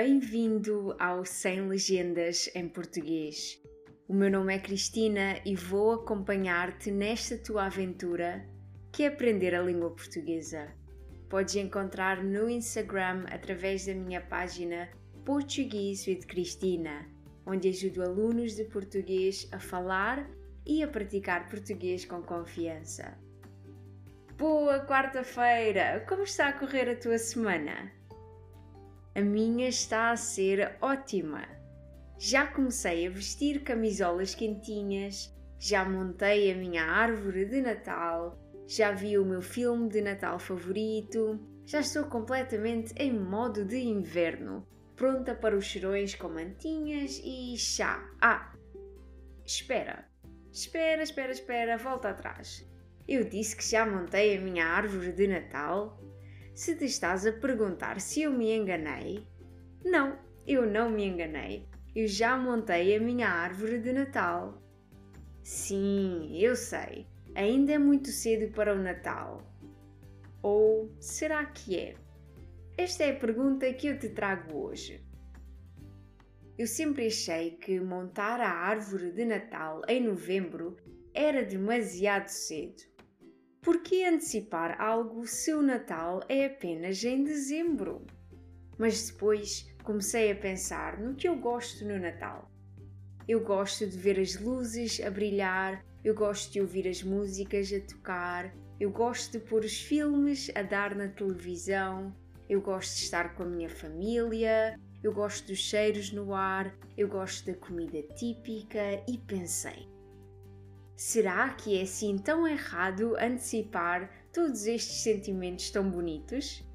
Bem-vindo ao Sem Legendas em Português. O meu nome é Cristina e vou acompanhar-te nesta tua aventura que é aprender a língua portuguesa. Podes encontrar no Instagram através da minha página Português with Cristina, onde ajudo alunos de português a falar e a praticar português com confiança. Boa quarta-feira! Como está a correr a tua semana? A minha está a ser ótima. Já comecei a vestir camisolas quentinhas, já montei a minha árvore de Natal, já vi o meu filme de Natal favorito, já estou completamente em modo de inverno, pronta para os cheirões com mantinhas e chá. Ah, espera, espera, espera, espera, volta atrás. Eu disse que já montei a minha árvore de Natal? Se te estás a perguntar se eu me enganei, não, eu não me enganei. Eu já montei a minha árvore de Natal. Sim, eu sei, ainda é muito cedo para o Natal. Ou será que é? Esta é a pergunta que eu te trago hoje. Eu sempre achei que montar a árvore de Natal em novembro era demasiado cedo. Por que antecipar algo se o Natal é apenas em dezembro? Mas depois comecei a pensar no que eu gosto no Natal. Eu gosto de ver as luzes a brilhar, eu gosto de ouvir as músicas a tocar, eu gosto de pôr os filmes a dar na televisão, eu gosto de estar com a minha família, eu gosto dos cheiros no ar, eu gosto da comida típica e pensei: Será que é assim tão errado antecipar todos estes sentimentos tão bonitos?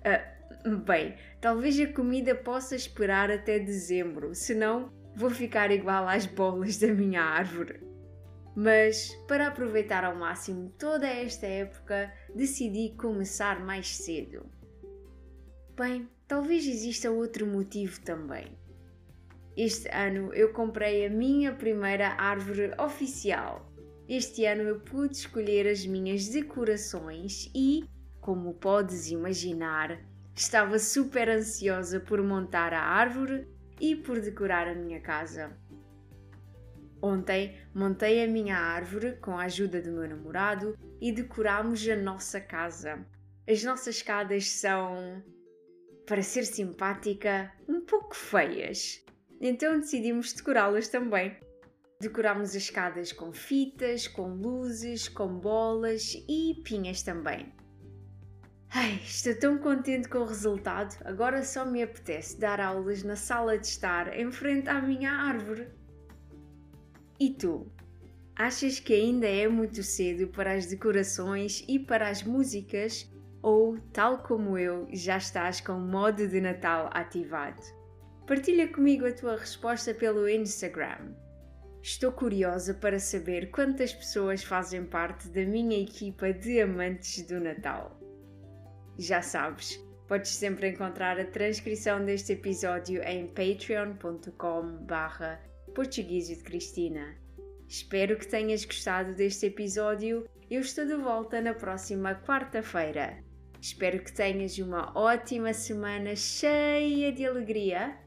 Uh, bem, talvez a comida possa esperar até dezembro, senão vou ficar igual às bolas da minha árvore. Mas, para aproveitar ao máximo toda esta época, decidi começar mais cedo. Bem, talvez exista outro motivo também. Este ano eu comprei a minha primeira árvore oficial. Este ano eu pude escolher as minhas decorações e, como podes imaginar, estava super ansiosa por montar a árvore e por decorar a minha casa. Ontem montei a minha árvore com a ajuda do meu namorado e decoramos a nossa casa. As nossas escadas são, para ser simpática, um pouco feias então decidimos decorá-las também. Decorámos as escadas com fitas, com luzes, com bolas e pinhas também. Ai, estou tão contente com o resultado, agora só me apetece dar aulas na sala de estar em frente à minha árvore. E tu? Achas que ainda é muito cedo para as decorações e para as músicas? Ou, tal como eu, já estás com o modo de Natal ativado? Partilha comigo a tua resposta pelo Instagram. Estou curiosa para saber quantas pessoas fazem parte da minha equipa de amantes do Natal. Já sabes, podes sempre encontrar a transcrição deste episódio em patreon.com barra. Espero que tenhas gostado deste episódio. Eu estou de volta na próxima quarta-feira. Espero que tenhas uma ótima semana cheia de alegria